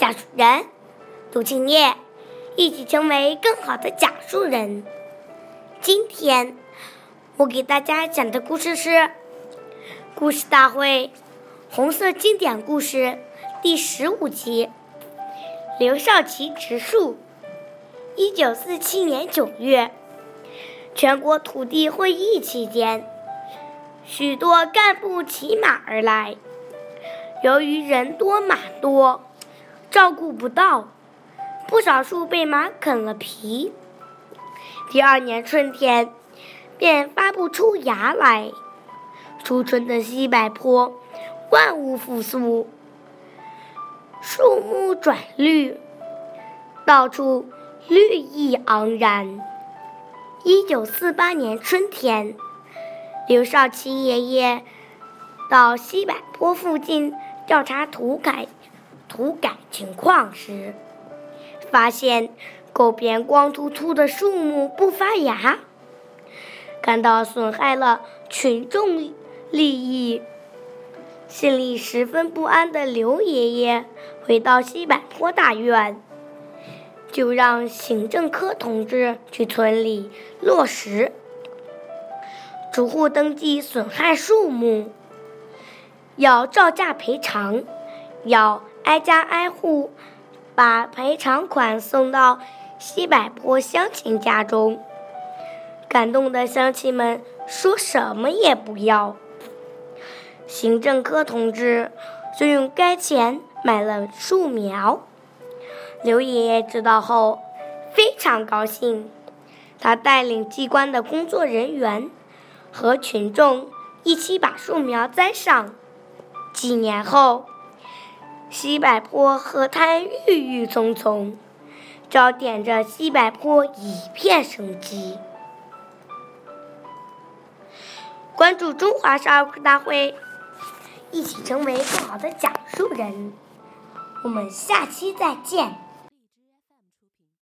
讲述人杜庆业，一起成为更好的讲述人。今天我给大家讲的故事是《故事大会》红色经典故事第十五集：刘少奇植树。一九四七年九月，全国土地会议期间，许多干部骑马而来。由于人多马多，照顾不到，不少树被马啃了皮。第二年春天，便发不出芽来。初春的西柏坡，万物复苏，树木转绿，到处绿意盎然。一九四八年春天，刘少奇爷爷到西柏坡附近。调查土改土改情况时，发现沟边光秃秃的树木不发芽，感到损害了群众利益，心里十分不安的刘爷爷回到西柏坡大院，就让行政科同志去村里落实，逐户登记损害树木。要照价赔偿，要挨家挨户把赔偿款送到西柏坡乡亲家中。感动的乡亲们说什么也不要。行政科同志就用该钱买了树苗。刘爷爷知道后非常高兴，他带领机关的工作人员和群众一起把树苗栽上。几年后，西柏坡河滩郁郁葱葱，照点着西柏坡一片生机。关注中华少儿故事大会，一起成为更好的讲述人。我们下期再见。